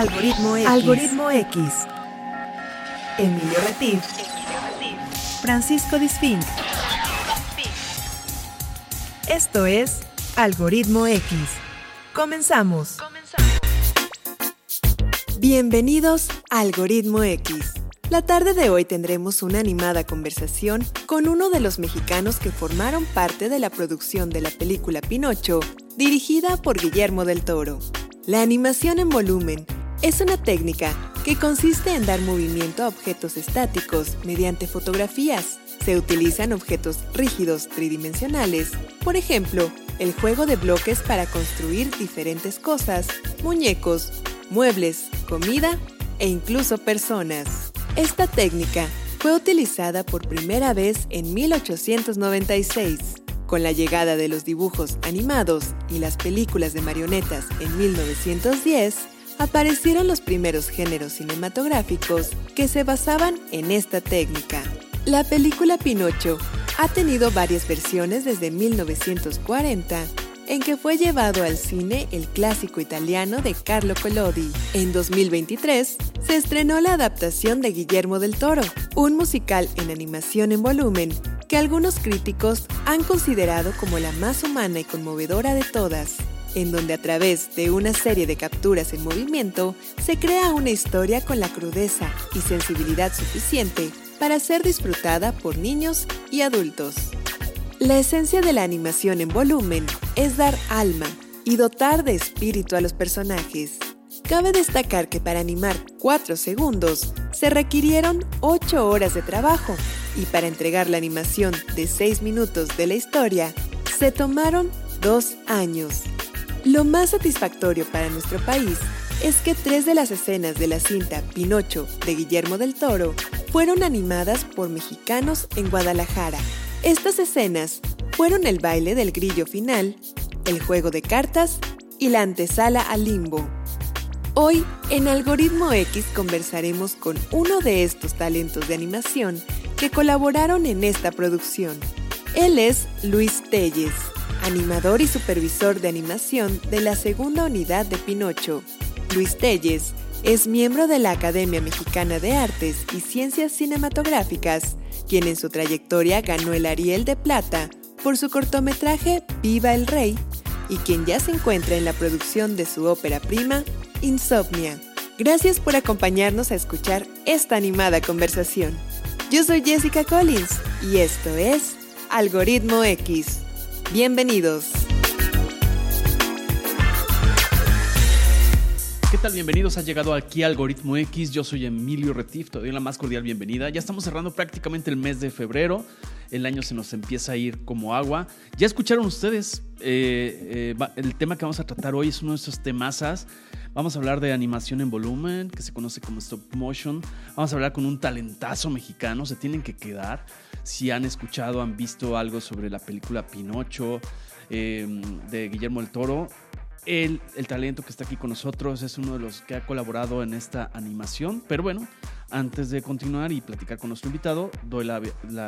Algoritmo X. Algoritmo X. Emilio Retif. Francisco Disfink. Esto es Algoritmo X. Comenzamos. Bienvenidos a Algoritmo X. La tarde de hoy tendremos una animada conversación con uno de los mexicanos que formaron parte de la producción de la película Pinocho, dirigida por Guillermo del Toro. La animación en volumen es una técnica que consiste en dar movimiento a objetos estáticos mediante fotografías. Se utilizan objetos rígidos tridimensionales, por ejemplo, el juego de bloques para construir diferentes cosas, muñecos, muebles, comida e incluso personas. Esta técnica fue utilizada por primera vez en 1896. Con la llegada de los dibujos animados y las películas de marionetas en 1910, aparecieron los primeros géneros cinematográficos que se basaban en esta técnica. La película Pinocho ha tenido varias versiones desde 1940 en que fue llevado al cine el clásico italiano de Carlo Collodi. En 2023 se estrenó la adaptación de Guillermo del Toro, un musical en animación en volumen que algunos críticos han considerado como la más humana y conmovedora de todas en donde a través de una serie de capturas en movimiento se crea una historia con la crudeza y sensibilidad suficiente para ser disfrutada por niños y adultos. La esencia de la animación en volumen es dar alma y dotar de espíritu a los personajes. Cabe destacar que para animar 4 segundos se requirieron 8 horas de trabajo y para entregar la animación de 6 minutos de la historia se tomaron 2 años. Lo más satisfactorio para nuestro país es que tres de las escenas de la cinta Pinocho de Guillermo del Toro fueron animadas por mexicanos en Guadalajara. Estas escenas fueron el baile del grillo final, el juego de cartas y la antesala al limbo. Hoy, en Algoritmo X conversaremos con uno de estos talentos de animación que colaboraron en esta producción. Él es Luis Telles animador y supervisor de animación de la segunda unidad de Pinocho. Luis Telles es miembro de la Academia Mexicana de Artes y Ciencias Cinematográficas, quien en su trayectoria ganó el Ariel de Plata por su cortometraje Viva el Rey y quien ya se encuentra en la producción de su ópera prima, Insomnia. Gracias por acompañarnos a escuchar esta animada conversación. Yo soy Jessica Collins y esto es Algoritmo X. Bienvenidos. ¿Qué tal? Bienvenidos. Ha llegado aquí Algoritmo X. Yo soy Emilio Retif. Te doy la más cordial bienvenida. Ya estamos cerrando prácticamente el mes de febrero. El año se nos empieza a ir como agua. Ya escucharon ustedes. Eh, eh, el tema que vamos a tratar hoy es uno de esos temazas. Vamos a hablar de animación en volumen, que se conoce como stop motion. Vamos a hablar con un talentazo mexicano. Se tienen que quedar si han escuchado, han visto algo sobre la película Pinocho em, de Guillermo el Toro. El, el talento que está aquí con nosotros es uno de los que ha colaborado en esta animación. Pero bueno, antes de continuar y platicar con nuestro invitado, doy la,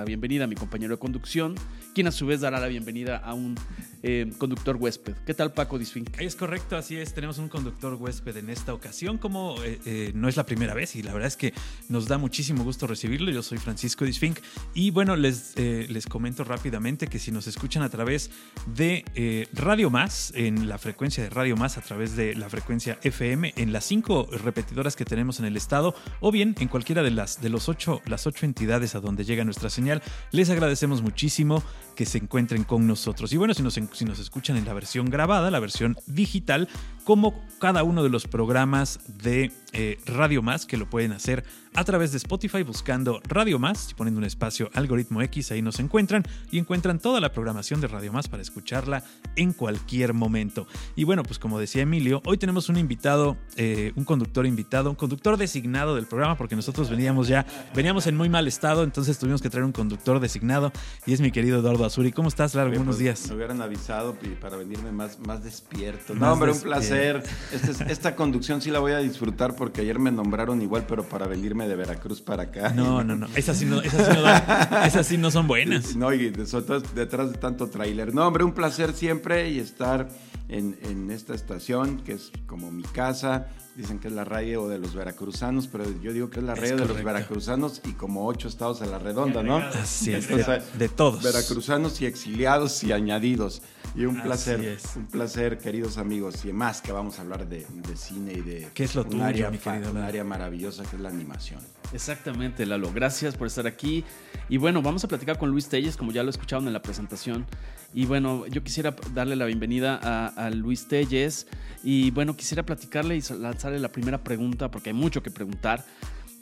bienvenida a mi compañero de conducción, quien a su vez dará la bienvenida a un eh, conductor huésped. ¿Qué tal, Paco Disfink? Es correcto, así es. Tenemos un conductor huésped en esta ocasión, como eh, eh, no es la primera vez, y la verdad es que nos da muchísimo gusto recibirlo. Yo soy Francisco Disfink, y bueno, les, les comento rápidamente que si nos escuchan a través de Radio Más, en la frecuencia de Radio Más, a través de la frecuencia FM, en las cinco repetidoras que tenemos en el estado, o bien en cualquiera de las de los ocho, las ocho entidades a donde llega nuestra señal, les agradecemos muchísimo que se encuentren con nosotros. Y bueno, si nos, si nos escuchan en la versión grabada, la versión digital, como cada uno de los programas de eh, Radio Más, que lo pueden hacer a través de Spotify buscando Radio Más y poniendo un espacio algoritmo X, ahí nos encuentran y encuentran toda la programación de Radio Más para escucharla en cualquier momento. Y bueno, pues como decía Emilio, hoy tenemos un invitado, eh, un conductor invitado, un conductor designado del programa, porque nosotros veníamos ya, veníamos en muy mal estado, entonces tuvimos que traer un conductor designado y es mi querido Eduardo Azuri. ¿Cómo estás, Largo? Buenos pues, días. Me hubieran avisado para venirme más, más despierto. No, hombre, un placer. Esta, esta conducción sí la voy a disfrutar porque ayer me nombraron igual, pero para venirme de Veracruz para acá. No, no, no. Esas sí no, esas sí no, esas sí no son buenas. No, y detrás de tanto tráiler. No, hombre, un placer siempre y estar en, en esta estación, que es como mi casa. Dicen que es la radio de los veracruzanos, pero yo digo que es la radio de los veracruzanos y como ocho estados a la redonda, ¿no? Así es, de, todos. Veracruzanos y exiliados y añadidos. Y un placer, un placer, queridos amigos, y más que vamos a hablar de, cine y de ¿Qué es lo un, área, un área maravillosa que es la animación. Exactamente, Lalo. Gracias por estar aquí. Y bueno, vamos a platicar con Luis Telles, como ya lo escucharon en la presentación. Y bueno, yo quisiera darle la bienvenida a, Luis Telles. Y bueno, quisiera platicarle y lanzarle la primera pregunta, porque hay mucho que preguntar,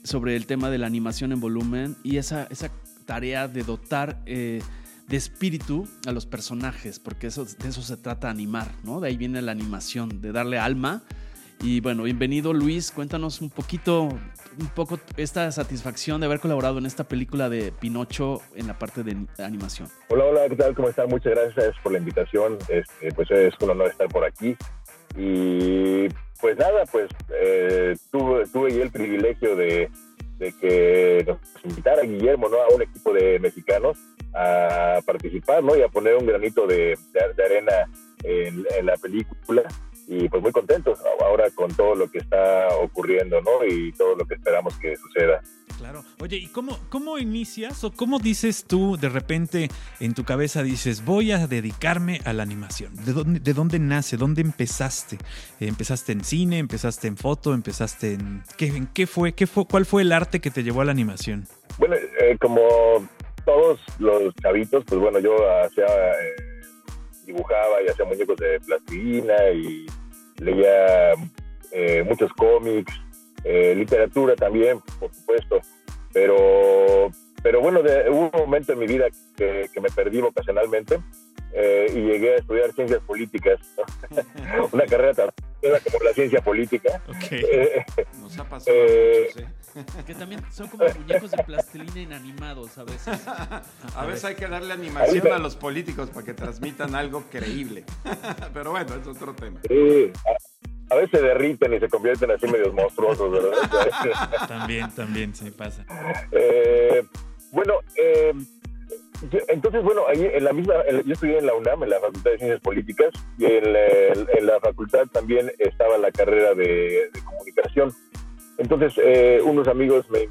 sobre el tema de la animación en volumen y esa, esa tarea de dotar eh, de espíritu a los personajes, porque eso, de eso se trata animar, ¿no? De ahí viene la animación, de darle alma. Y bueno, bienvenido Luis, cuéntanos un poquito, un poco esta satisfacción de haber colaborado en esta película de Pinocho en la parte de animación. Hola, hola, ¿qué tal? ¿Cómo están? Muchas gracias por la invitación. Este, pues es un honor estar por aquí. Y pues nada, pues eh, tuve, tuve el privilegio de, de que nos invitara Guillermo ¿no? a un equipo de mexicanos a participar ¿no? y a poner un granito de, de, arena en, en, la película y pues muy contentos ahora con todo lo que está ocurriendo ¿no? y todo lo que esperamos que suceda. Claro. Oye, ¿y cómo, cómo inicias o cómo dices tú de repente en tu cabeza dices voy a dedicarme a la animación? ¿De dónde, de dónde nace? ¿Dónde empezaste? ¿Empezaste en cine? ¿Empezaste en foto? ¿Empezaste en qué, en qué fue? ¿Qué fue? ¿Cuál fue el arte que te llevó a la animación? Bueno, eh, como todos los chavitos, pues bueno, yo hacía, eh, dibujaba y hacía muñecos de plastilina y leía eh, muchos cómics, eh, literatura también, por supuesto, pero, pero bueno, hubo un momento en mi vida que, me perdí vocacionalmente y llegué a estudiar ciencias políticas, una carrera tan como la ciencia política. Nos ha pasado mucho, que también son como muñecos de plastilina inanimados a veces. A, veces hay que darle animación a los políticos para que transmitan algo creíble. Pero bueno, es otro tema. Sí, a, veces se derriten y se convierten así medios monstruosos, ¿verdad? también, también, sí pasa. Eh, bueno, eh, entonces, bueno, ahí en la misma, yo estudié en la UNAM, en la Facultad de Ciencias Políticas, y en la, facultad también estaba la carrera de comunicación. Entonces, eh, unos amigos me,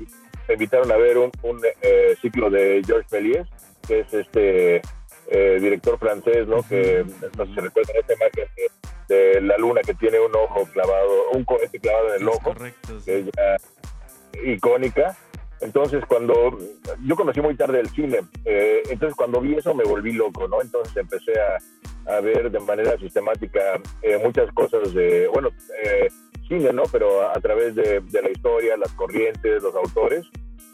invitaron a ver un, eh, ciclo de Georges Méliès, que es este eh, director francés, ¿no? Que no sé si recuerdan esta imagen de, la luna que tiene un ojo clavado, un cohete clavado en el ojo, correcto, que es ya icónica. Entonces, cuando yo conocí muy tarde el cine, entonces cuando vi eso me volví loco, ¿no? Entonces empecé a, a ver de manera sistemática muchas cosas de, bueno, cine, ¿no? Pero a, través de, la historia, las corrientes, los autores.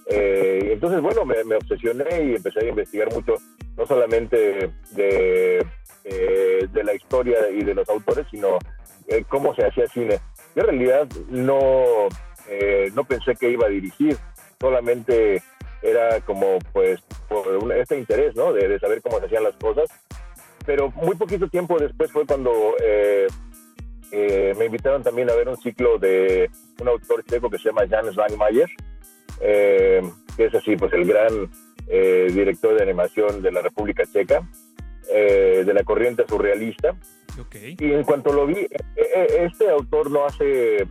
Eh, entonces, bueno, me, obsesioné y empecé a investigar mucho, no solamente de, eh, de la historia y de los autores, sino eh, cómo se hacía cine. Yo en realidad no, no pensé que iba a dirigir, solamente era como pues por este interés, ¿no? De, de, saber cómo se hacían las cosas. Pero muy poquito tiempo después fue cuando eh, me invitaron también a ver un ciclo de un autor checo que se llama Jan Svankmajer, eh, que es así, pues el gran eh, director de animación de la República Checa, de la corriente surrealista. Y en cuanto lo vi, este autor no hace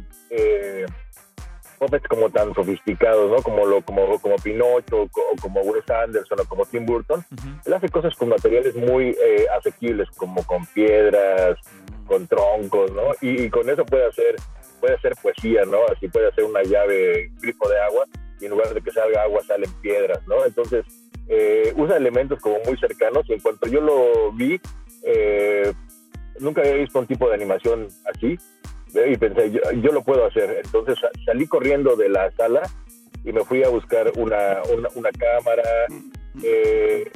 puppets como tan sofisticados, ¿no? Como, lo, como, como Pinocho, o como Wes Anderson, o como Tim Burton. Él hace cosas con materiales muy asequibles, como con piedras, con troncos, ¿no? Y, con eso puede hacer, puede hacer poesía, ¿no? Así puede hacer una llave, grifo de agua, y en lugar de que salga agua salen piedras, ¿no? Entonces, eh, usa elementos como muy cercanos, y en cuanto yo lo vi, eh, nunca había visto un tipo de animación así, y pensé, yo, lo puedo hacer. Entonces salí corriendo de la sala y me fui a buscar una, una, cámara, eh,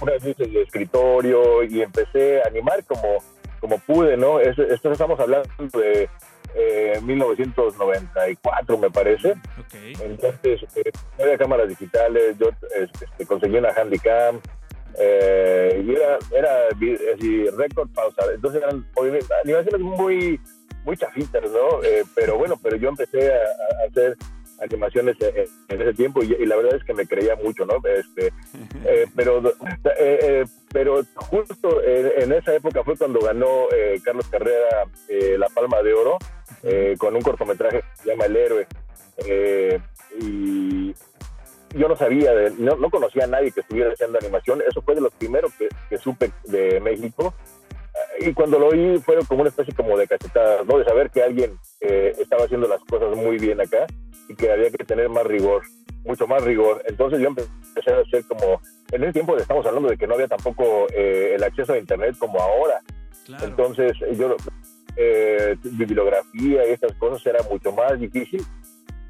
unas luces de escritorio y empecé a animar como como pude, ¿no? esto estamos hablando de 1994, eh, me parece. Entonces, eh, había cámaras digitales, yo este, conseguí una Handycam, eh, y era, era así, récord pausa. Entonces eran animaciones muy, muy chafitas, ¿no? pero bueno, pero yo empecé a, hacer animaciones en, ese tiempo y, la verdad es que me creía mucho, ¿no? Este, eh, pero, eh, pero justo en, esa época fue cuando ganó Carlos Carrera la Palma de Oro con un cortometraje que se llama El Héroe. y yo no sabía, no, no, conocía a nadie que estuviera haciendo animación. Eso fue de los primeros que, que supe de México y cuando lo oí fue como una especie como de cachetada, ¿no? De saber que alguien eh, estaba haciendo las cosas muy bien acá y que había que tener más rigor, mucho más rigor. Entonces yo empecé a hacer como, en ese tiempo estamos hablando de que no había tampoco eh, el acceso a Internet como ahora. Entonces yo, eh, bibliografía y estas cosas era mucho más difícil.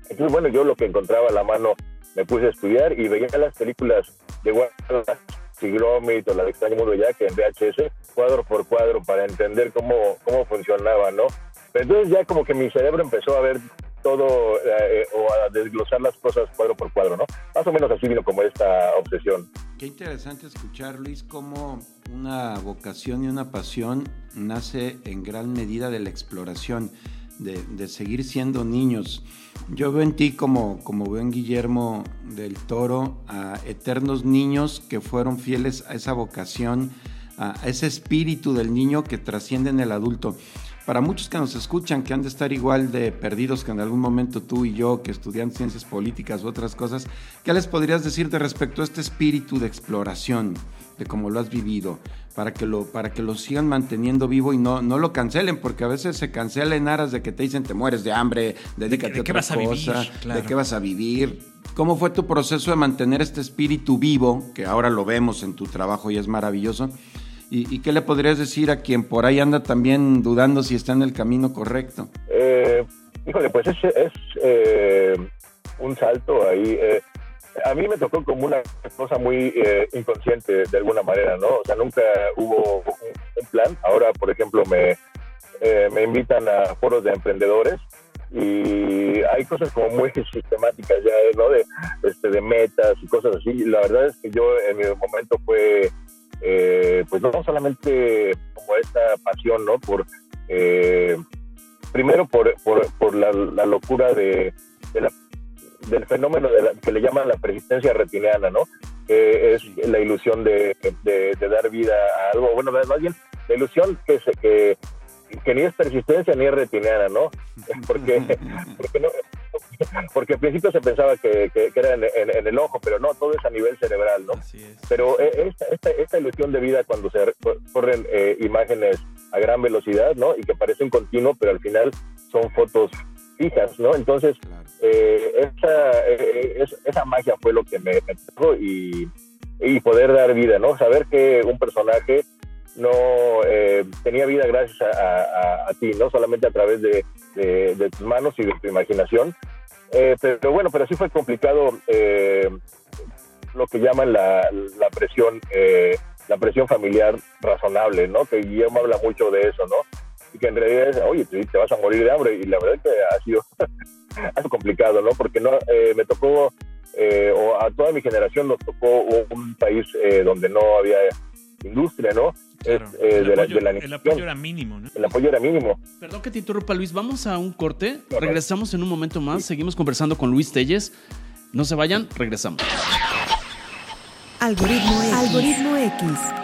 Entonces, bueno, yo lo que encontraba a la mano me puse a estudiar y veía las películas de Warner Gromit o la de Extraño Mundo que en VHS, cuadro por cuadro, para entender cómo, cómo funcionaba, ¿no? Pero entonces ya como que mi cerebro empezó a ver todo eh, o a desglosar las cosas cuadro por cuadro, ¿no? Más o menos así vino como esta obsesión. Qué interesante escuchar, Luis, cómo una vocación y una pasión nace en gran medida de la exploración, de, de seguir siendo niños. Yo veo en ti como, como veo en Guillermo del Toro a eternos niños que fueron fieles a esa vocación, a ese espíritu del niño que trasciende en el adulto. Para muchos que nos escuchan, que han de estar igual de perdidos que en algún momento tú y yo, que estudian ciencias políticas u otras cosas, ¿qué les podrías decir de respecto a este espíritu de exploración, de cómo lo has vivido? para que lo, para que lo sigan manteniendo vivo y no, no lo cancelen, porque a veces se cancela en aras de que te dicen te mueres de hambre, dedícate a otra cosa, de qué vas a vivir. ¿Cómo fue tu proceso de mantener este espíritu vivo, que ahora lo vemos en tu trabajo y es maravilloso? ¿Y, qué le podrías decir a quien por ahí anda también dudando si está en el camino correcto? Eh, híjole, pues es, es eh, un salto ahí. Eh, a mí me tocó como una cosa muy eh, inconsciente de alguna manera, ¿no? O sea, nunca hubo un, plan. Ahora, por ejemplo, me, eh, me invitan a foros de emprendedores y hay cosas como muy sistemáticas ya, ¿no? De, este, de metas y cosas así. La verdad es que yo en mi momento fue, eh, pues no solamente como esta pasión, ¿no? Por, primero por, por, por la, la, locura de, de la del fenómeno de que le llaman la persistencia retiniana, ¿no? Que es la ilusión de, dar vida a algo, bueno, más bien la ilusión que, se, que, que ni es persistencia ni es retiniana, ¿no? Porque, porque, no, porque al principio se pensaba que, era en, el ojo, pero no, todo es a nivel cerebral, ¿no? Pero e, esta, esta, ilusión de vida cuando se corren eh, imágenes a gran velocidad, ¿no? Y que parecen continuo, pero al final son fotos fijas, ¿no? Entonces, eh, esa, eh, esa magia fue lo que me, me y, y, poder dar vida, ¿no? Saber que un personaje no eh, tenía vida gracias a, ti, no solamente a través de, de, tus manos y de tu imaginación. pero, bueno, pero sí fue complicado lo que llaman la, la presión, la presión familiar razonable, ¿no? Que Guillermo habla mucho de eso, ¿no? Y que en realidad es, oye, te vas a morir de hambre. Y la verdad es que ha sido, ha sido complicado, ¿no? Porque no eh, me tocó, eh, o a toda mi generación nos tocó un país eh, donde no había industria, ¿no? el, apoyo, era mínimo, ¿no? El apoyo era mínimo. Perdón que te interrumpa, Luis. Vamos a un corte. Regresamos en un momento más. Seguimos conversando con Luis Telles. No se vayan, regresamos. Algoritmo Algoritmo X.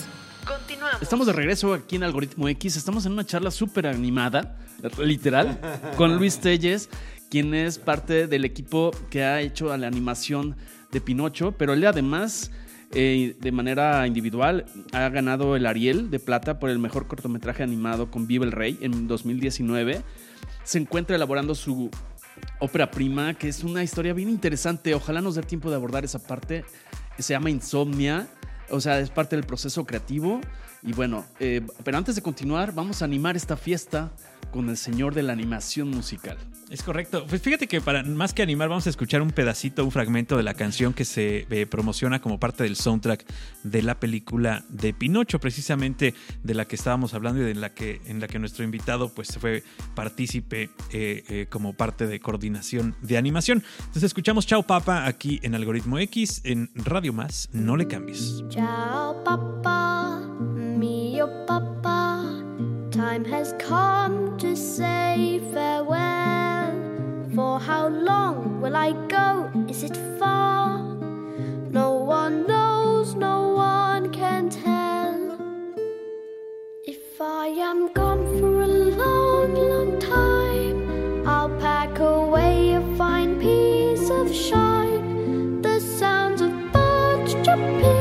Estamos de regreso aquí en Algoritmo X. Estamos en una charla súper animada literal, con Luis Telles, quien es parte del equipo que ha hecho la animación de Pinocho, pero él además, eh, de manera individual, ha ganado el Ariel de Plata por el mejor cortometraje animado con Viva el Rey en 2019. Se encuentra elaborando su ópera prima, que es una historia bien interesante. Ojalá nos dé tiempo de abordar esa parte. Se llama Insomnia. O sea, es parte del proceso creativo. Y bueno, eh, pero antes de continuar, vamos a animar esta fiesta con el señor de la animación musical. Es correcto. Pues fíjate que para más que animar, vamos a escuchar un pedacito, un fragmento de la canción que se eh, promociona como parte del soundtrack de la película de Pinocho, precisamente de la que estábamos hablando y de la que, en la que nuestro invitado pues fue partícipe eh, eh, como parte de coordinación de animación. Entonces escuchamos Chao Papa aquí en Algoritmo X, en Radio Más, no le cambies. Ciao, Papa, mio Papa. Time has come to say farewell. For how long will I go? Is it far? No one knows, no one can tell. If I am gone for a long, long time, I'll pack away a fine piece of shine. The sounds of birds jumping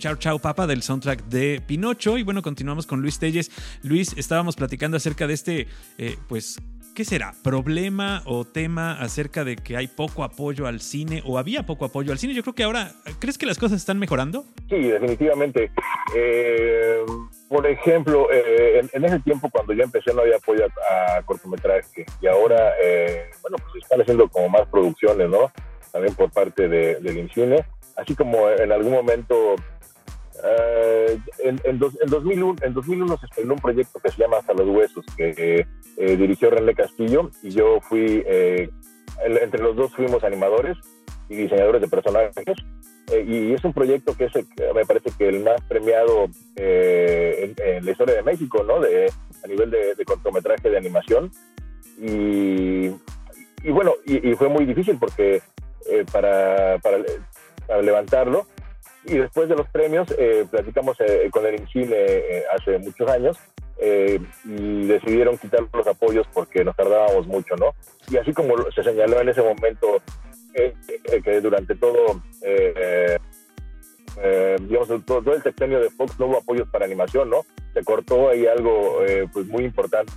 Escuchar Chao Papa del soundtrack de Pinocho y bueno, continuamos con Luis Telles. Luis, estábamos platicando acerca de este, eh, pues, ¿qué será? ¿Problema o tema acerca de que hay poco apoyo al cine o había poco apoyo al cine? Yo creo que ahora, ¿crees que las cosas están mejorando? Sí, definitivamente. Eh, por ejemplo, eh, en, ese tiempo cuando yo empecé no había apoyo a, a cortometraje y ahora, bueno, pues están haciendo como más producciones, ¿no? También por parte de, del INCINE, así como en algún momento, eh, en, en, dos, en, 2001, en 2001 se estrenó un proyecto que se llama Hasta los Huesos, que eh, dirigió René Castillo y yo fui, eh, el, entre los dos fuimos animadores y diseñadores de personajes. Eh, y es un proyecto que es, me parece que el más premiado eh, en, en, la historia de México, ¿no? De, a nivel de, de cortometraje de animación. Y, y bueno, y, y, fue muy difícil porque para, para, para, levantarlo. Y después de los premios, eh, platicamos con el INCINE hace muchos años y decidieron quitar los apoyos porque nos tardábamos mucho, ¿no? Y así como se señaló en ese momento eh, eh, que durante todo, eh, digamos, todo, todo, el sexenio de Fox no hubo apoyos para animación, ¿no? Se cortó ahí algo pues muy importante.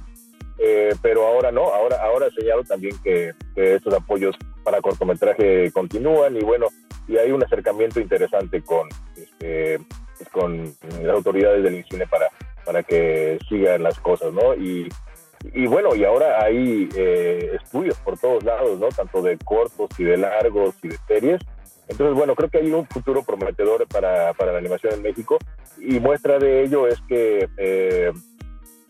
pero ahora no, ahora, ahora señalo también que, que, estos apoyos para cortometraje continúan y bueno, y hay un acercamiento interesante con, este, con las autoridades del INCINE para, para que sigan las cosas, ¿no? Y, y bueno, y ahora hay eh, estudios por todos lados, ¿no? Tanto de cortos y de largos y de series. Entonces, bueno, creo que hay un futuro prometedor para, para la animación en México y muestra de ello es que, eh,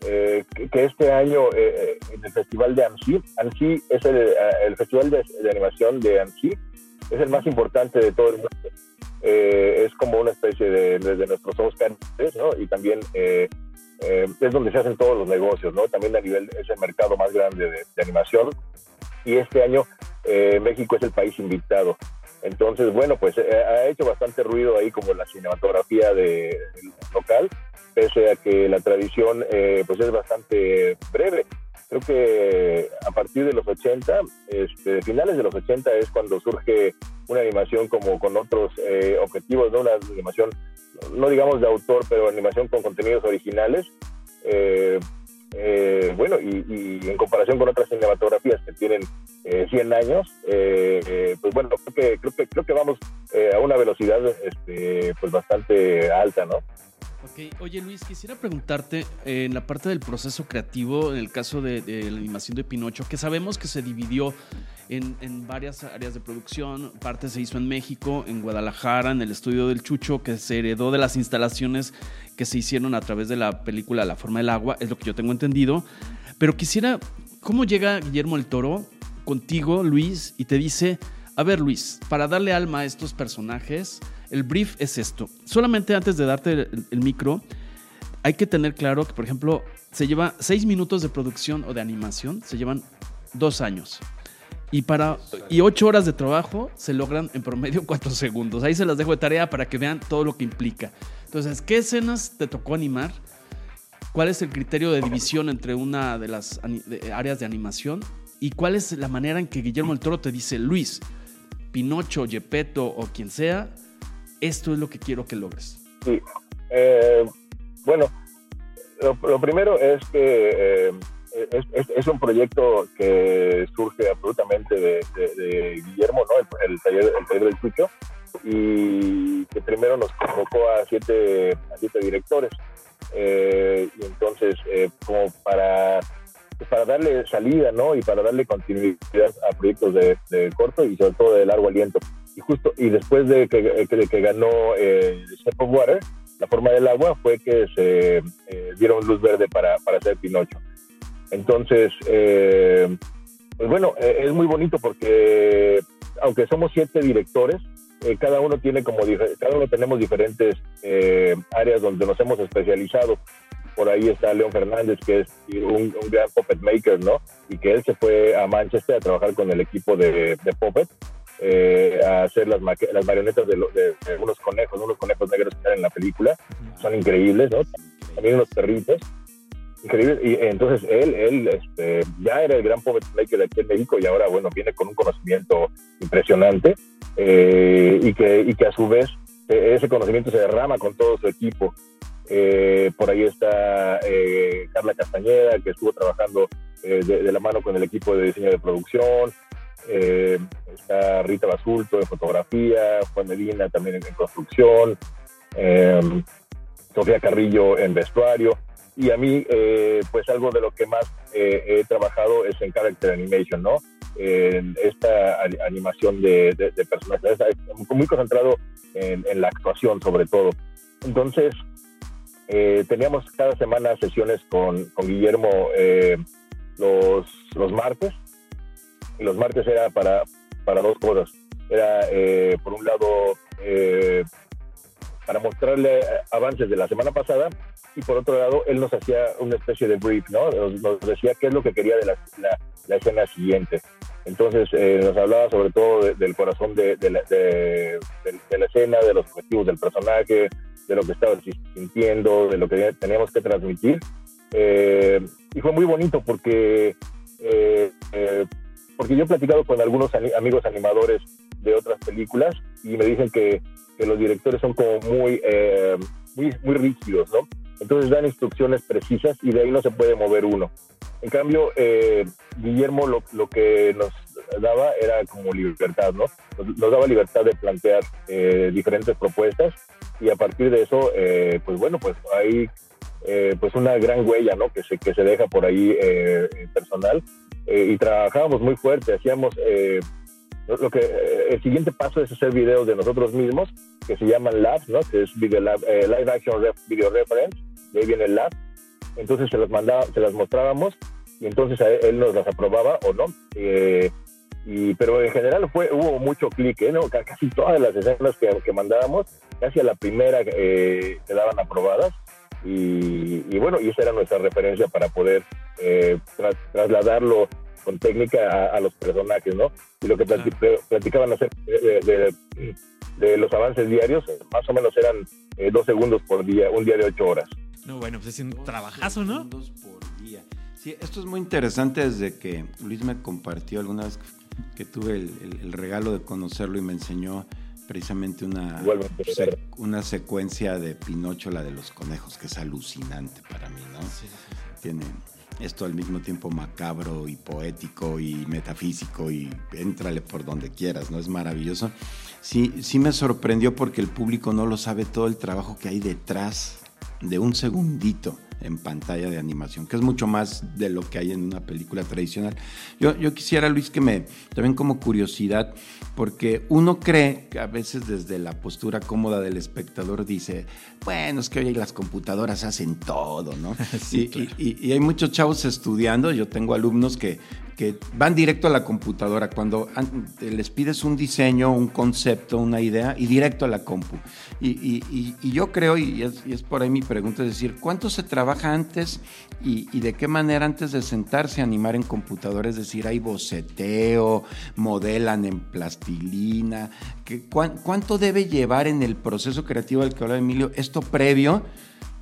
eh, que, este año en el Festival de ANSI, ANSI es el, el Festival de, de, Animación de ANSI, es el más importante de todo el mundo. es como una especie de, de, de nuestros Oscars, ¿no? Y también eh, es donde se hacen todos los negocios, ¿no? También a nivel, es el mercado más grande de, de animación. Y este año eh, México es el país invitado. Entonces, bueno, pues eh, ha hecho bastante ruido ahí como la cinematografía de local, pese a que la tradición eh, pues es bastante breve. Creo que a partir de los 80, este, finales de los 80 es cuando surge una animación como con otros eh, objetivos, ¿no? Una animación, no digamos de autor, pero animación con contenidos originales. Eh, eh, bueno, y, y, en comparación con otras cinematografías que tienen 100 años, pues bueno, creo que, creo que, creo que vamos a una velocidad este, pues bastante alta, ¿no? Ok, oye Luis, quisiera preguntarte eh, en la parte del proceso creativo, en el caso de, la animación de Pinocho, que sabemos que se dividió en, en, varias áreas de producción, parte se hizo en México, en Guadalajara, en el estudio del Chucho, que se heredó de las instalaciones que se hicieron a través de la película La forma del agua, es lo que yo tengo entendido, pero quisiera, ¿cómo llega Guillermo el Toro contigo, Luis, y te dice, a ver Luis, para darle alma a estos personajes, el brief es esto. Solamente antes de darte el, micro, hay que tener claro que, por ejemplo, se lleva seis minutos de producción o de animación, se llevan dos años. Y, para, y ocho horas de trabajo se logran en promedio cuatro segundos. Ahí se las dejo de tarea para que vean todo lo que implica. Entonces, ¿qué escenas te tocó animar? ¿Cuál es el criterio de división entre una de las áreas de animación? ¿Y cuál es la manera en que Guillermo el Toro te dice, Luis, Pinocho, Gepetto o quien sea, esto es lo que quiero que logres? Sí. Eh, bueno, lo, primero es que eh, es, un proyecto que surge absolutamente de, Guillermo, ¿no? El, el, taller, el taller del Chucho, y que primero nos convocó a siete, siete directores. Eh, y entonces, como para, para darle salida, ¿no? Y para darle continuidad a proyectos de, de, corto y sobre todo de largo aliento. Y justo, y después de que, que, que ganó eh, Step of Water, la forma del agua, fue que se eh, dieron luz verde para, para hacer Pinocho. Entonces, eh, pues bueno, eh, es muy bonito porque aunque somos siete directores, eh, cada uno tiene como cada uno tenemos diferentes eh, áreas donde nos hemos especializado. Por ahí está León Fernández, que es un, un, gran puppet maker, ¿no? Y que él se fue a Manchester a trabajar con el equipo de, de puppet, eh, a hacer las, las marionetas de, lo, de, de, unos conejos, unos conejos negros que están en la película. Son increíbles, ¿no? También unos perritos increíble. Y entonces él, él este, ya era el gran puppet maker de aquí en México y ahora, bueno, viene con un conocimiento impresionante eh, y, que, y que a su vez eh, ese conocimiento se derrama con todo su equipo. Eh, por ahí está eh, Carla Castañeda, que estuvo trabajando de, de, la mano con el equipo de diseño de producción. Está Rita Basulto en fotografía, Juan Medina también en, construcción, Sofía Carrillo en vestuario y a mí, eh, pues algo de lo que más eh, he trabajado es en character animation, ¿no? En esta animación de, de, personajes, muy concentrado en, la actuación sobre todo. Entonces, eh, teníamos cada semana sesiones con, con Guillermo eh, los, los martes, los martes era para, para dos cosas. Era, eh, por un lado, para mostrarle avances de la semana pasada y por otro lado él nos hacía una especie de brief, ¿no? Nos, nos decía qué es lo que quería de la, la, la escena siguiente. Entonces eh, nos hablaba sobre todo de, del corazón de, de, la, de, la, escena, de los objetivos del personaje, de lo que estaba sintiendo, de lo que teníamos que transmitir. Eh, y fue muy bonito porque, eh, eh porque yo he platicado con algunos amigos animadores de otras películas y me dicen que, que los directores son como muy, eh, muy, muy rígidos, ¿no? Entonces dan instrucciones precisas y de ahí no se puede mover uno. En cambio, eh, Guillermo lo, lo, que nos daba era como libertad, ¿no? Nos, nos daba libertad de plantear eh, diferentes propuestas y a partir de eso, eh, pues bueno, pues hay eh, pues una gran huella, ¿no? Que se, que se deja por ahí eh, y trabajábamos muy fuerte, hacíamos lo que el siguiente paso es hacer videos de nosotros mismos que se llaman labs, ¿no? Que es video lab, eh, live action ref, video reference, de ahí viene el lab. Entonces se las mandaba, se las mostrábamos y entonces él, nos las aprobaba o no. Eh, y, pero en general fue, hubo mucho clic, ¿eh? ¿no? Casi todas las escenas que, que mandábamos, casi a la primera eh, quedaban aprobadas. Y, y, bueno, y esa era nuestra referencia para poder eh, tras, trasladarlo con técnica a, a, los personajes, ¿no? Y lo que platic, platicaban hacer de, de, de, los avances diarios, más o menos eran eh, dos segundos por día, un día de ocho horas. No, bueno, pues es un dos trabajazo, ¿no? Segundos por día. Sí, esto es muy interesante desde que Luis me compartió alguna vez que tuve el, el, el regalo de conocerlo y me enseñó precisamente una, sec, una secuencia de Pinocho, la de los conejos, que es alucinante para mí, ¿no? Sí, sí, sí. Tiene esto al mismo tiempo macabro y poético y metafísico y éntrale por donde quieras, ¿no? Es maravilloso. Sí, sí me sorprendió porque el público no lo sabe todo el trabajo que hay detrás de un segundito en pantalla de animación, que es mucho más de lo que hay en una película tradicional. Yo, yo quisiera, Luis, que me, también como curiosidad, porque uno cree que a veces desde la postura cómoda del espectador dice, bueno, es que hoy las computadoras hacen todo, ¿no? Sí, y, claro. y- y hay muchos chavos estudiando, yo tengo alumnos que, que van directo a la computadora cuando an- les pides un diseño, un concepto, una idea y directo a la compu. Y, y- y- y yo creo, y es, por ahí mi pregunta, es decir, ¿cuánto se trabaja antes y, de qué manera antes de sentarse a animar en computadora? Es decir, hay boceteo, modelan en plastilina. ¿Qué- cuán- ¿Cuánto debe llevar en el proceso creativo del que hablaba Emilio esto previo?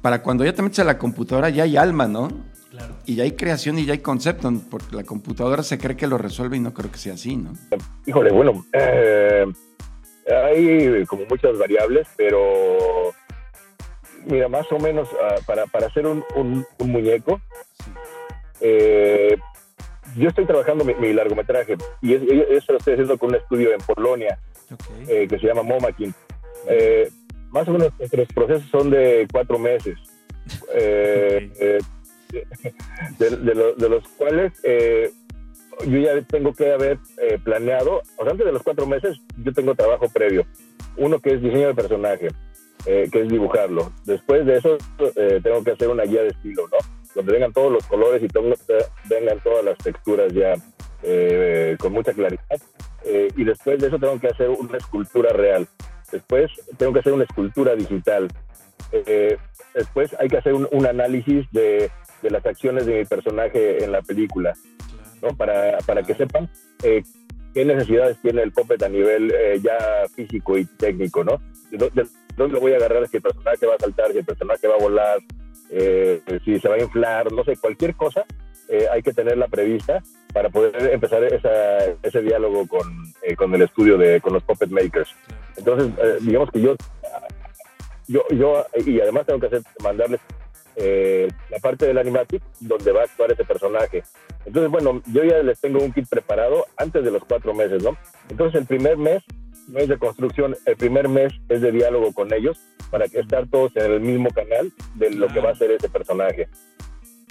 Para cuando ya te metes a la computadora ya hay alma, ¿no? Claro. Y ya hay creación y ya hay concepto, porque la computadora se cree que lo resuelve y no creo que sea así, ¿no? Híjole, bueno, eh, hay como muchas variables, pero mira, más o menos ah, para, para hacer un, un- un muñeco, eh, yo estoy trabajando mi, mi largometraje y es- eso lo estoy haciendo con un estudio en Polonia Ok. eh, que se llama Momakin. Eh, más o menos nuestros procesos son de cuatro meses, eh, Ok. eh, de, de lo- de los cuales eh, yo ya tengo que haber eh, planeado, o sea, antes de los cuatro meses yo tengo trabajo previo. Uno que es diseño de personaje, eh, que es dibujarlo. Después de eso eh, tengo que hacer una guía de estilo, ¿no? Donde vengan todos los colores y todo- vengan todas las texturas ya eh, con mucha claridad. Eh, y después de eso tengo que hacer una escultura real. Después tengo que hacer una escultura digital. Eh, después hay que hacer un, un análisis de, de las acciones de mi personaje en la película, ¿no? Para, para que sepan eh, qué necesidades tiene el puppet a nivel eh, ya físico y técnico, ¿no? De, de dónde lo voy a agarrar si el personaje va a saltar, si el personaje va a volar, eh, si se va a inflar, no sé, cualquier cosa eh, hay que tenerla prevista para poder empezar esa, ese diálogo con, eh, con el estudio de con los puppet makers. Entonces, eh, digamos que yo, yo, yo, y además tengo que hacer, mandarles eh, la parte del animatic donde va a actuar ese personaje. Entonces, bueno, yo ya les tengo un kit preparado antes de los cuatro meses, ¿no? Entonces, el primer mes no es de construcción, el primer mes es de diálogo con ellos para que estar todos en el mismo canal de lo que va a ser ese personaje.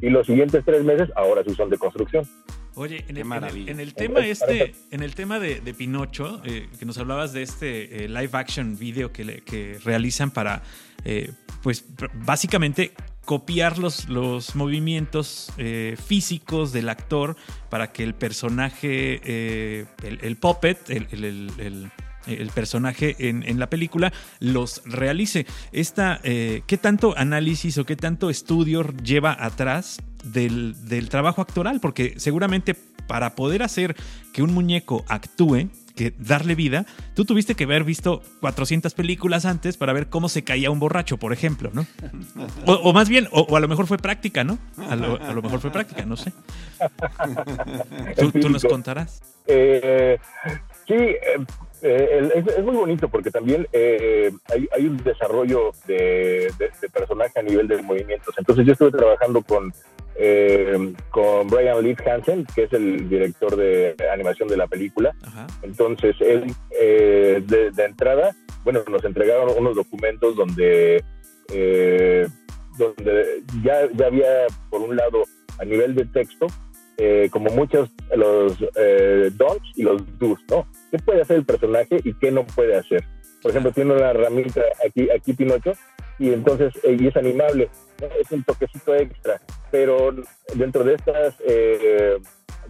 Y los siguientes tres meses ahora sí son de construcción. Oye, en el, en el- maravilla. en el tema este, en el tema de, de Pinocho, eh, que nos hablabas de este eh, live action video que, le- que realizan para, eh, pues básicamente copiar los, los movimientos eh, físicos del actor para que el personaje, eh, el, el puppet, el, el- el- personaje en, en la película los realice. Esta, eh, ¿Qué tanto análisis o qué tanto estudio lleva atrás del, del trabajo actoral? Porque seguramente para poder hacer que un muñeco actúe, que darle vida, tú tuviste que haber visto 400 películas antes para ver cómo se caía un borracho, por ejemplo, ¿no? O, o más bien, o, o a lo mejor fue práctica, ¿no? A lo, a lo mejor fue práctica, no sé. Tú, tú nos contarás. Eh, sí, eh, el- es, es muy bonito porque también eh, hay, hay un desarrollo de, de- de personaje a nivel de movimientos. Entonces yo estuve trabajando con, eh, con Brian Lee Hansen, que es el director de animación de la película. Ajá. Entonces él, eh, de, de entrada, bueno, nos entregaron unos documentos donde, eh, donde ya, ya había, por un lado, a nivel de texto, eh, como muchos los eh, don'ts y los do's, ¿no? ¿Qué puede hacer el personaje y qué no puede hacer? Por ejemplo, tiene una ramita aquí, aquí Pinocho, y entonces, eh, y es animable, es un toquecito extra, pero dentro de estas eh,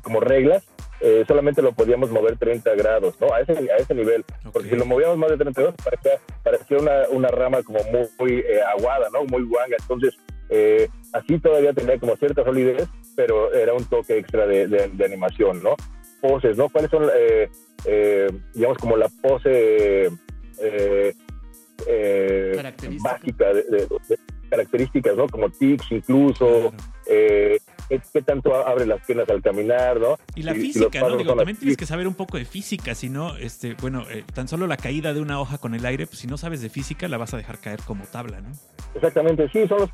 como reglas, eh, solamente lo podíamos mover 30 grados, ¿no? A ese, a ese nivel, porque Ok. si lo movíamos más de 30 grados, parecía, parecía una, una rama como muy, muy, eh, aguada, ¿no? Muy guanga, entonces, eh, así todavía tenía como cierta solidez, pero era un toque extra de, de- de animación, ¿no? Poses, ¿no? ¿Cuáles son, eh, eh, digamos, como la pose eh, eh, básica de, de- de características, ¿no? Como tics incluso, Claro. ¿qué, qué tanto abre las piernas al caminar, ¿no? Y la física, ¿no? Digo, son también tienes que saber un poco de física, si no, este, bueno, tan solo la caída de una hoja con el aire, pues si no sabes de física, la vas a dejar caer como tabla, ¿no? Exactamente, sí, son los...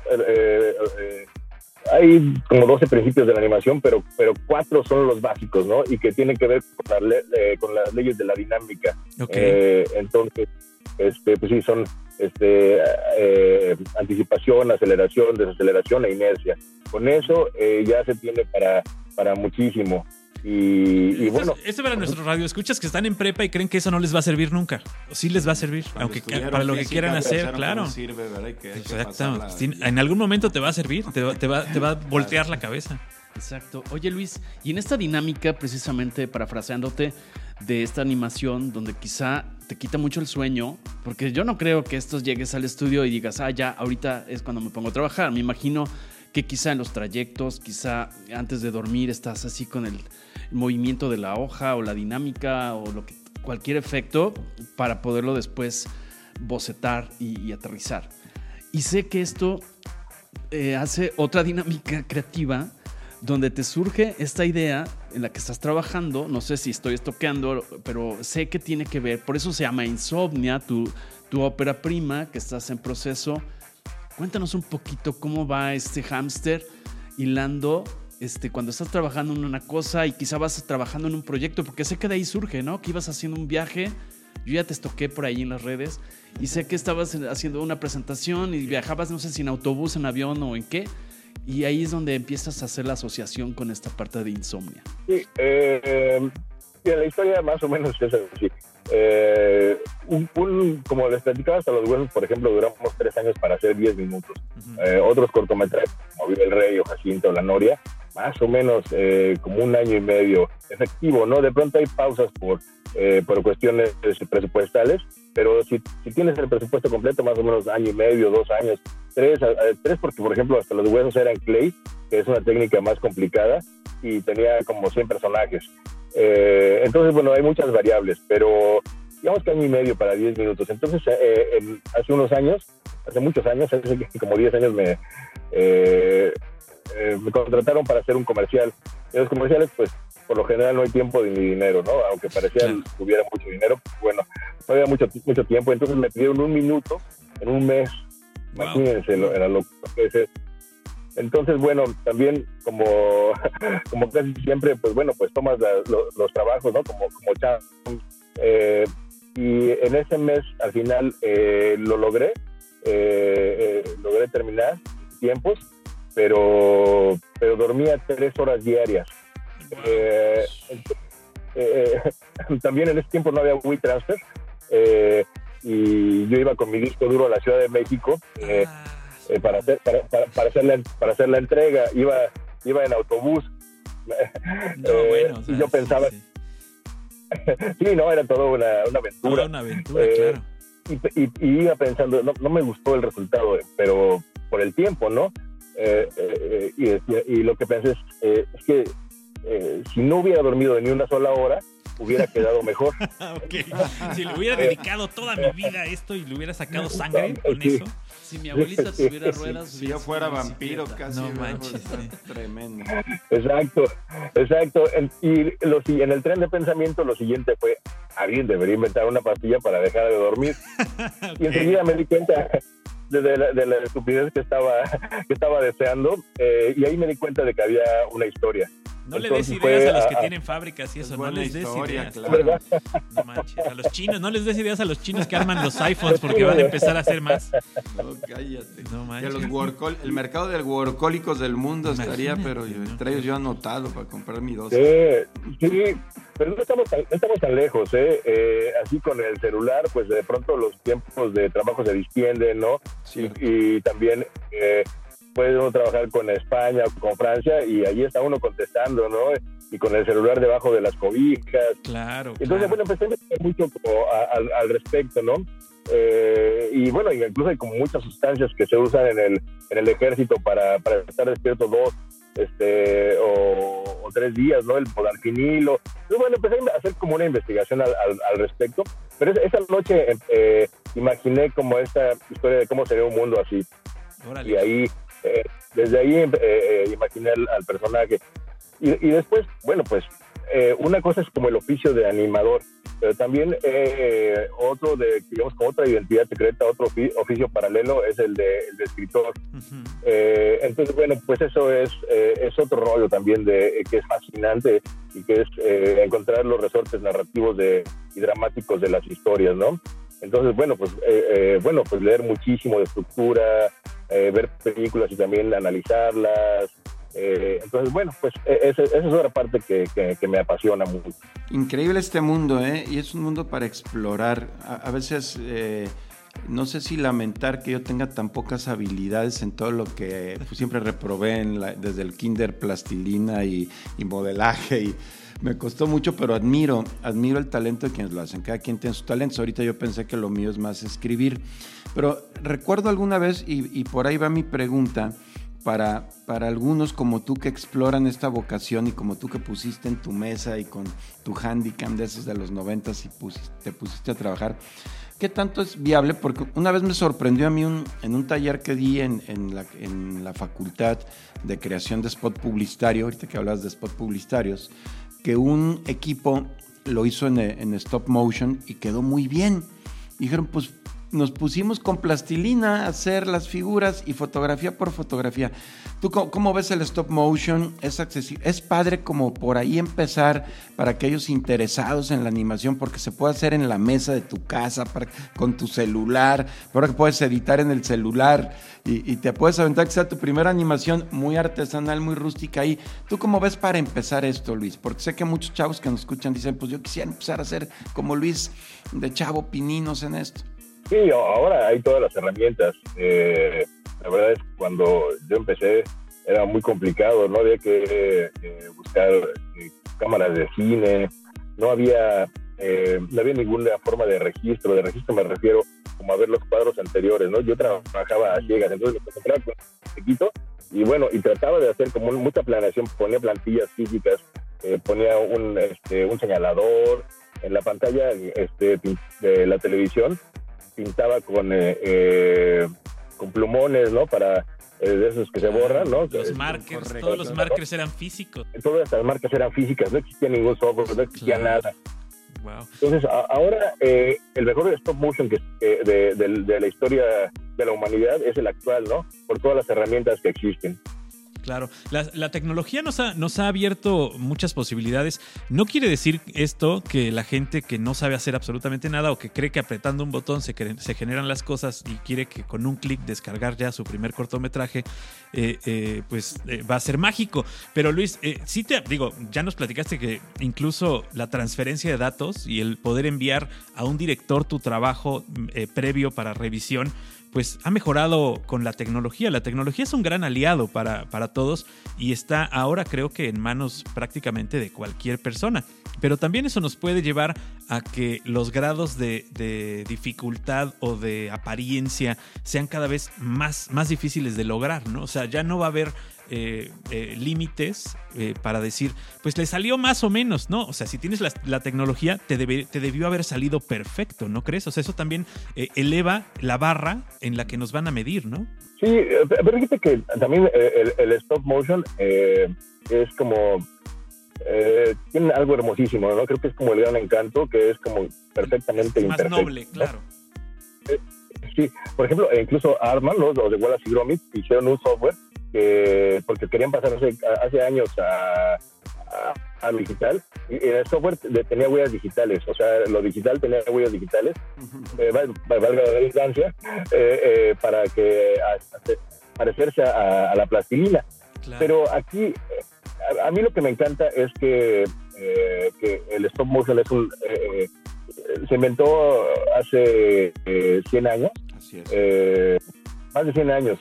hay como 12 principios de la animación, pero, pero cuatro son los básicos, ¿no? Y que tienen que ver con, la le- eh, con las leyes de la dinámica. Eh, entonces, este, pues sí, son este, eh, anticipación, aceleración, desaceleración e inercia. Con eso eh, ya se tiene para, para muchísimo. Y, y bueno. Este para nuestros radioescuchas que están en prepa y creen que eso no les va a servir nunca. O sí les va a servir, aunque para lo que quieran hacer, claro. Exacto. En algún momento te va a servir, te, va, te va a voltear la cabeza. Exacto. Oye Luis, y en esta dinámica, precisamente parafraseándote, de esta animación donde quizá te quita mucho el sueño, porque yo no creo que estos llegues al estudio y digas, ah, ya, ahorita es cuando me pongo a trabajar. Me imagino que quizá en los trayectos, quizá antes de dormir estás así con el movimiento de la hoja o la dinámica o lo que, cualquier efecto para poderlo después bocetar y, aterrizar. Y sé que esto eh, hace otra dinámica creativa donde te surge esta idea en la que estás trabajando, no sé si estoy estoqueando, pero sé que tiene que ver, por eso se llama Insomnia, tu, tu ópera prima, que estás en proceso. Cuéntanos un poquito cómo va este hámster hilando este, cuando estás trabajando en una cosa y quizá vas trabajando en un proyecto, porque sé que de ahí surge, ¿no? Que ibas haciendo un viaje, yo ya te estoqué por ahí en las redes y sé que estabas haciendo una presentación y viajabas, no sé si en autobús, en avión o en qué, y ahí es donde empiezas a hacer la asociación con esta parte de insomnia. Sí, eh, la historia más o menos es así. Eh, un, como les platicaba hasta los huesos, por ejemplo, duramos tres años para hacer 10 minutos. Eh, otros cortometrajes, como Vive el Rey o Jacinto o La Noria, más o menos eh, como un año y medio efectivo, ¿no? De pronto hay pausas por, por cuestiones presupuestales, pero si, si, tienes el presupuesto completo, más o menos año y medio, dos años, tres, tres porque por ejemplo hasta los huesos eran clay, que es una técnica más complicada y tenía como 100 personajes. Eh, entonces, bueno, hay muchas variables, pero digamos que año y medio para 10 minutos. Entonces, eh, hace unos años, hace muchos años, hace como 10 años me, eh, me contrataron para hacer un comercial. En los comerciales, pues, por lo general no hay tiempo ni dinero, ¿no? Aunque parecía que hubiera mucho dinero, bueno, no había mucho, mucho tiempo. Entonces me pidieron un minuto en un mes Imagínense, era lo que Entonces, bueno, también como, como casi siempre, pues bueno, pues tomas los trabajos, ¿no? Como, como eh, y en ese mes, al final, eh, lo logré, eh, logré terminar tiempos, pero, pero dormía tres horas diarias. también en ese tiempo no había WeTransfer. Eh, y yo iba con mi disco duro a la Ciudad de México eh, ah, eh, para, hacer, para, para, hacer la, para hacer la entrega. Iba, iba en autobús. Eh, y yo pensaba... Sí. no, era todo una, una aventura. una aventura, claro. Y, y, iba pensando, no, no me gustó el resultado, pero por el tiempo, ¿no? y, y, lo que pensé es, es que si no hubiera dormido ni una sola hora, hubiera quedado mejor. Si le hubiera dedicado toda mi vida a esto y le hubiera sacado sangre con eso. Si mi abuelita tuviera ruedas. Si yo fuera vampiro casi. No manches. Tremendo. Exacto, exacto. Y lo, en el tren de pensamiento lo siguiente fue, alguien debería inventar una pastilla para dejar de dormir. Y enseguida me di cuenta de, la, estupidez que estaba, que estaba deseando eh, y ahí me di cuenta de que había una historia. No le des ideas a los que tienen fábricas y eso, no les des ideas. No manches, a los chinos, no les des ideas a los chinos que arman los iPhones porque van a empezar a hacer más. No, cállate. No manches. el mercado de workólicos del mundo estaría, pero entre ellos yo anotado para comprar mi dosis. Sí, pero no estamos tan, estamos tan lejos, ¿eh? ¿eh? Así con el celular, pues de pronto los tiempos de trabajo se distienden, ¿no? Sí. Y, también... Eh, puede uno trabajar con España o con Francia y ahí está uno contestando, ¿no? Y con el celular debajo de las cobijas. Claro. Entonces, bueno, empecé a investigar mucho al, respecto, ¿no? Eh, y bueno, incluso hay como muchas sustancias que se usan en el, en el ejército para, para estar despierto dos este, o, tres días, ¿no? El podarfinilo. Entonces, bueno, empecé a hacer como una investigación al, al, respecto. Pero esa, noche eh, imaginé como esta historia de cómo sería un mundo así. Y ahí eh, desde ahí eh, eh, imaginé al, personaje. Y, después, bueno, pues una cosa es como el oficio de animador, pero también otro de, digamos, como otra identidad secreta, otro oficio paralelo es el de, escritor. entonces, bueno, pues eso es, es otro rollo también de que es fascinante y que es encontrar los resortes narrativos de, y dramáticos de las historias, ¿no? Entonces, bueno, pues, eh, eh, bueno, pues leer muchísimo de estructura, eh, ver películas y también analizarlas. Eh, entonces, bueno, pues e- esa, es otra parte que me apasiona mucho. Increíble este mundo, ¿eh? Y es un mundo para explorar. A, a veces, eh, no sé si lamentar que yo tenga tan pocas habilidades en todo lo que pues, siempre reprobé en la- desde el kinder, plastilina y, y modelaje. Y me costó mucho, pero admiro, admiro el talento de quienes lo hacen. Cada quien tiene sus talentos. Ahorita yo pensé que lo mío es más escribir. Pero recuerdo alguna vez, y, por ahí va mi pregunta, para, para algunos como tú que exploran esta vocación y como tú que pusiste en tu mesa y con tu handicam de esos de los noventas y pusiste- te pusiste a trabajar, ¿qué tanto es viable? Porque una vez me sorprendió a mí en un taller que di en, en la, en la facultad de creación de spot publicitario, ahorita que hablas de spot publicitarios, que un equipo lo hizo en, en stop motion y quedó muy bien. Y dijeron, pues nos pusimos con plastilina a hacer las figuras y fotografía por fotografía. ¿Tú cómo, cómo ves el stop motion? ¿Es accesible? ¿Es padre como por ahí empezar para aquellos interesados en la animación? Porque se puede hacer en la mesa de tu casa, para- con tu celular, ahora que puedes editar en el celular y, y te puedes aventar que sea tu primera animación muy artesanal, muy rústica ahí. ¿Tú cómo ves para empezar esto, Luis? Porque sé que muchos chavos que nos escuchan dicen, pues yo quisiera empezar a ser como Luis de chavo pininos en esto. Sí, ahora hay todas las herramientas. Eh, la verdad es que cuando yo empecé era muy complicado, no había que eh, buscar eh, cámaras de cine, no había, eh, no había ninguna forma de registro. De registro me refiero como a ver los cuadros anteriores, ¿no? Yo trabajaba a ciegas, entonces me concentraba con un chiquito y bueno, y trataba de hacer como mucha planeación, ponía plantillas físicas, ponía un, este, un señalador en la pantalla este, de la televisión pintaba con eh, eh, con plumones, ¿no? Para eh, de esos que se borran, ¿no? Los Eh, markers, correcto. todos los markers eran físicos. Todas estas marcas eran físicas, no existía ningún software, no existía Claro. nada. Wow. Entonces, a- ahora eh, el mejor stop motion que, que de, de- de la historia de la humanidad es el actual, ¿no? Por todas las herramientas que existen. Claro, la, tecnología nos ha, abierto muchas posibilidades. No quiere decir esto que la gente que no sabe hacer absolutamente nada o que cree que apretando un botón se, generan las cosas y quiere que con un clic descargar ya su primer cortometraje, eh, eh, pues eh, va a ser mágico. Pero Luis, sí te digo, ya nos platicaste que incluso la transferencia de datos y el poder enviar a un director tu trabajo previo para revisión, pues ha mejorado con la tecnología. La tecnología es un gran aliado para, para todos y está ahora creo que en manos prácticamente de cualquier persona. Pero también eso nos puede llevar a que los grados de, de dificultad o de apariencia sean cada vez más, más difíciles de lograr, ¿no? O sea, ya no va a haber eh, eh, límites eh, para decir, pues le salió más o menos, ¿no? O sea, si tienes la, la tecnología, te, debe- te debió haber salido perfecto, ¿no crees? O sea, eso también eh, eleva la barra en la que nos van a medir, ¿no? Sí, pero fíjate que también el, el stop motion eh, es como eh, tiene algo hermosísimo, ¿no? Creo que es como el gran encanto, que es como perfectamente Es más imperfecto. noble, ¿no? claro. Sí, por ejemplo, e incluso Arman, ¿no? los de Wallace y Gromit, hicieron un software que, porque querían pasar hace, hace años a, a, a digital, y el software tenía huellas digitales, o sea, lo digital tenía huellas digitales, eh, val- val- valga la redundancia, eh, eh, para que a- a- parecerse a, la plastilina. claro. Pero aquí, a, mí lo que me encanta es que, eh, que el stop motion es un... se inventó hace eh, 100 años, Así es. más de 100 años.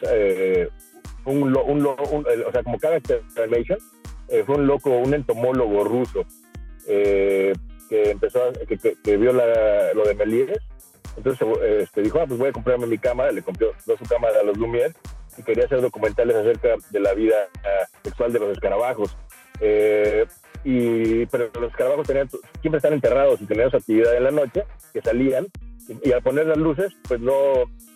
Un, un, un- o sea, como Character Animation, eh, fue un loco, un entomólogo ruso eh, que empezó, a- que, que- que vio la- lo de Melieres. Entonces este, dijo, ah, pues voy a comprarme mi cámara. Le compró su cámara a los Lumière y quería hacer documentales acerca de la vida ah, sexual de los escarabajos. Eh, y, pero los escarabajos tenían, siempre están enterrados y tenían su actividad en la noche, que salían y, al poner las luces, pues no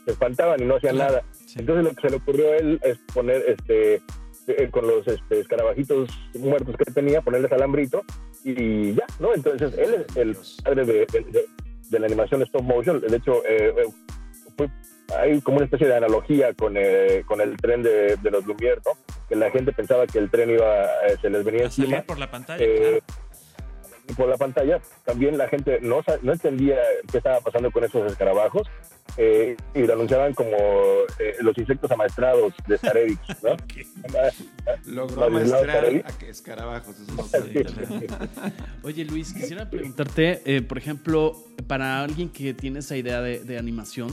se espantaban y no hacían nada. sí. Entonces lo que se le ocurrió a él es poner este eh, con los este, escarabajitos muertos que tenía, ponerles alambrito y ya, ¿no? Entonces él es el padre de, de- la animación stop motion. De hecho, eh, eh, fue- hay como una especie de analogía con, eh, con el tren de, de los Lumière, ¿no? Que la gente pensaba que el tren iba, eh, se les venía A salir encima. por la pantalla, Eh, claro. Por la pantalla, también la gente no, no entendía qué estaba pasando con esos escarabajos eh, y lo anunciaban como eh, los insectos amaestrados de Starevix, ¿no? Logró amaestrar a escarabajos. Oye, Luis, quisiera preguntarte, eh, por ejemplo, para alguien que tiene esa idea de, de animación,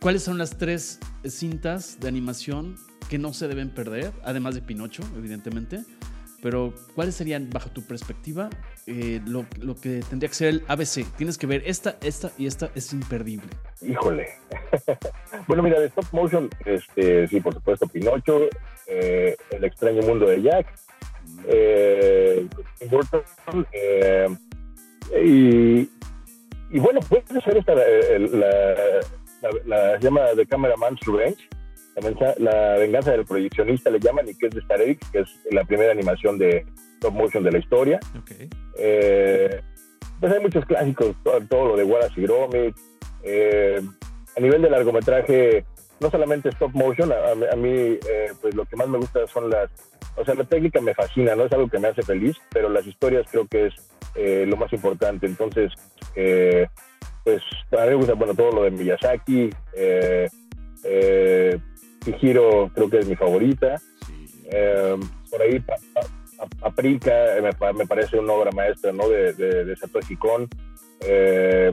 ¿cuáles son las tres cintas de animación que no se deben perder, además de Pinocho, evidentemente? Pero, ¿cuáles serían, bajo tu perspectiva, eh, lo, lo, que tendría que ser el ABC? Tienes que ver esta, esta y esta es imperdible. Híjole. bueno, mira, de stop motion, este, sí, por supuesto, Pinocho, eh, El extraño mundo de Jack, eh, eh, y, y, bueno, puede ser esta, la, la, la, la, llama The Cameraman's Revenge, la venganza del proyeccionista le llaman y que es de Star X, que es la primera animación de stop motion de la historia. Okay. Eh, pues hay muchos clásicos, todo, todo lo de Wallace y Gromit. Eh, a nivel de largometraje, no solamente stop motion, a, a mí eh, pues lo que más me gusta son las, o sea, la técnica me fascina, no es algo que me hace feliz, pero las historias creo que es lo más importante. Entonces, eh, pues a mí me gusta, bueno, todo lo de Miyazaki. Eh, Chihiro creo que es mi favorita. Eh, por ahí Paprika me, me, parece una obra maestra ¿no? de, de, de Satoshi Kon. Eh,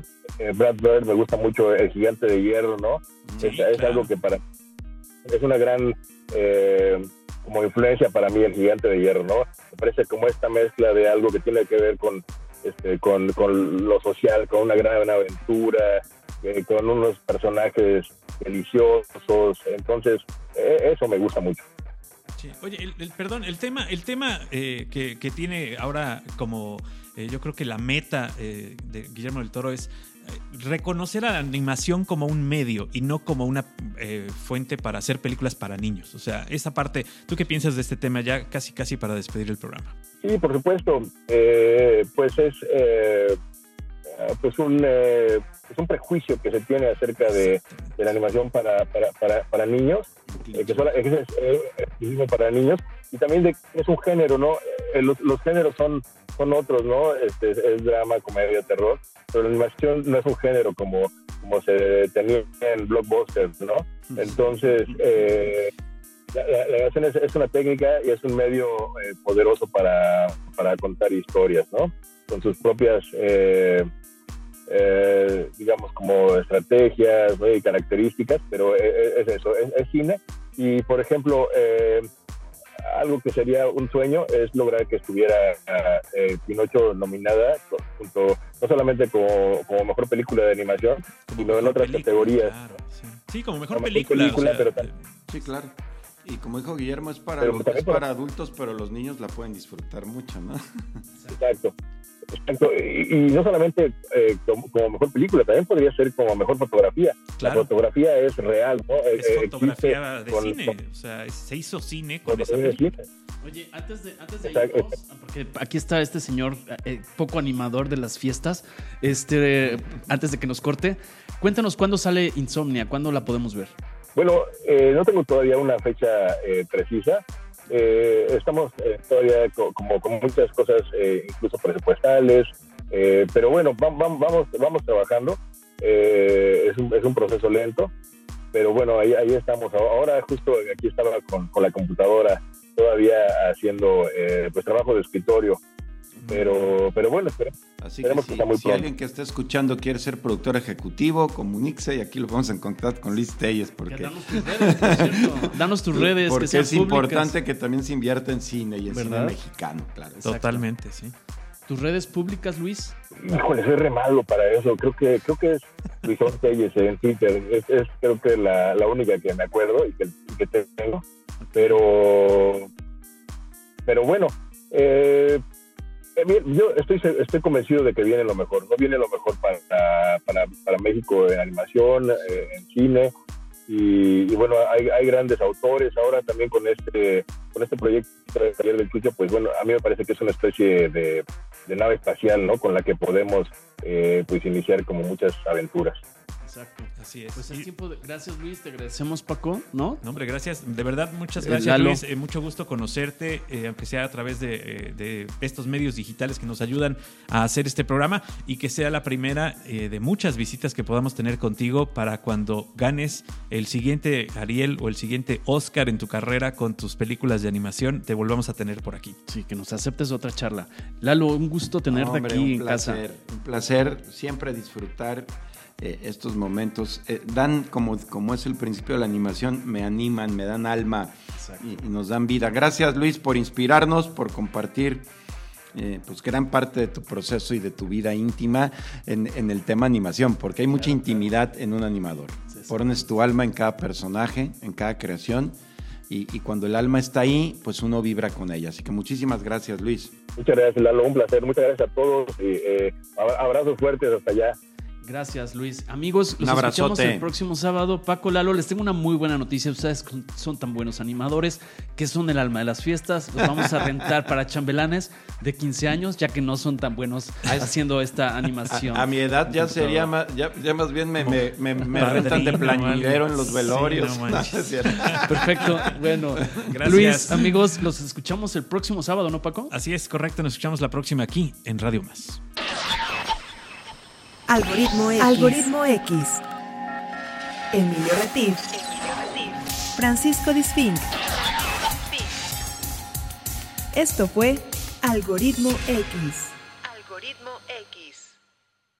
Brad Bird me gusta mucho El Gigante de Hierro, ¿no? Sí, es, es algo que para es una gran eh, como influencia para mí El Gigante de Hierro, ¿no? Me parece como esta mezcla de algo que tiene que ver con este, con, con lo social, con una gran aventura, eh, con unos personajes deliciosos. Entonces, eh, eso me gusta mucho. Sí. Oye, el, el, perdón, el tema, el tema eh, que, que, tiene ahora como eh, yo creo que la meta eh, de Guillermo del Toro es eh, reconocer a la animación como un medio y no como una eh, fuente para hacer películas para niños. O sea, esa parte, ¿tú qué piensas de este tema ya casi casi para despedir el programa? Sí, por supuesto. Eh, pues es pues un, es un prejuicio que se tiene acerca de, de la animación para, para, para, para niños, eh, que, solo, es exclusivo para niños, y también de es un género, ¿no? Eh, los, los, géneros son, son otros, ¿no? Este, es drama, comedia, terror, pero la animación no es un género como, como se tenía en blockbusters, ¿no? Entonces, eh, la, la, la, animación es, es, una técnica y es un medio eh, poderoso para, para, contar historias, ¿no? Con sus propias eh, eh, digamos, como estrategias ¿no? y características, pero es, es eso, es, es, cine. Y, por ejemplo, eh, algo que sería un sueño es lograr que estuviera eh, Pinocho nominada, junto, no solamente como, como, mejor película de animación, como sino en otras película, categorías. Claro, sí. sí. como mejor como película. película o sea, pero sí, claro. Y como dijo Guillermo, es para, pero es para adultos, pero los niños la pueden disfrutar mucho, ¿no? Exacto. Exacto. Y, y, no solamente eh, como, como, mejor película, también podría ser como mejor fotografía. Claro. La fotografía es real, ¿no? Es eh, fotografía de con, cine. Con, o sea, se hizo cine con esa película. Oye, antes de, antes de irnos, porque aquí está este señor eh, poco animador de las fiestas, este, antes de que nos corte, cuéntanos cuándo sale Insomnia, cuándo la podemos ver. Bueno, eh, no tengo todavía una fecha eh, precisa. Eh, estamos todavía co como con muchas cosas, incluso presupuestales, pero bueno, vamos, vamos trabajando. Es un, es, un, proceso lento, pero bueno, ahí, ahí estamos. Ahora justo aquí estaba con, con la computadora todavía haciendo pues trabajo de escritorio pero, pero bueno, espera. Así que si, que si alguien que está escuchando quiere ser productor ejecutivo, comuníquese y aquí lo vamos a encontrar con Luis Telles. Porque... Danos tus redes, por cierto. Danos tus redes. Porque que es públicas. importante que también se invierta en cine y en ¿verdad? cine mexicano, claro. Totalmente, sí. ¿Tus redes públicas, Luis? Híjole, soy re malo para eso. Creo que, creo que es Luisón Telles en Twitter. Es, es, creo que la, la única que me acuerdo y que, que tengo. Pero, pero bueno, eh, yo estoy, estoy convencido de que viene lo mejor, no viene lo mejor para, para, para México en animación, eh, en cine, y, bueno, hay, hay, grandes autores ahora también con este, con este proyecto de Taller del Chucho, pues bueno, a mí me parece que es una especie de, de nave espacial, ¿no? Con la que podemos, eh, pues, iniciar como muchas aventuras. Exacto. Así es. Pues es Y- tiempo de... Gracias Luis, te agradecemos Paco, ¿no? No, hombre, gracias. De verdad, muchas gracias. Luis. Eh, mucho gusto conocerte, eh, aunque sea a través de, eh, de estos medios digitales que nos ayudan a hacer este programa y que sea la primera eh, de muchas visitas que podamos tener contigo para cuando ganes el siguiente Ariel o el siguiente Oscar en tu carrera con tus películas de animación, te volvamos a tener por aquí. Sí, que nos aceptes otra charla. Lalo, un gusto tenerte Hombre, aquí un en casa. placer, Un placer siempre disfrutar eh, estos momentos. Eh, dan, como, como es el principio de la animación, me animan, me dan alma y, y nos dan vida. Gracias Luis por inspirarnos, por compartir eh, pues gran parte de tu proceso y de tu vida íntima en, en el tema animación, porque hay mucha intimidad en un animador. Pones tu alma en cada personaje, en cada creación. Y, y cuando el alma está ahí, pues uno vibra con ella. Así que muchísimas gracias, Luis. Muchas gracias, Lalo. Un placer. Muchas gracias a todos. Y, eh, abra- abrazos fuertes hasta allá. Gracias, Luis. Amigos, Un los escuchamos el próximo sábado. Paco Lalo, les tengo una muy buena noticia. Ustedes son tan buenos animadores que son el alma de las fiestas. Los vamos a rentar para chambelanes de 15 años, ya que no son tan buenos haciendo esta animación. A, a mi edad ya sería más, ya, ya más bien me, me, me, me Padrino, rentan de plañidero en los sí, velorios. no No, es. Perfecto. Bueno, Gracias. Luis, amigos, los escuchamos el próximo sábado, ¿no, Paco? Así es, correcto. Nos escuchamos la próxima aquí en Radio Más. Algoritmo X. Algoritmo X. Emilio Retif. Francisco Disfink. Esto fue Algoritmo X.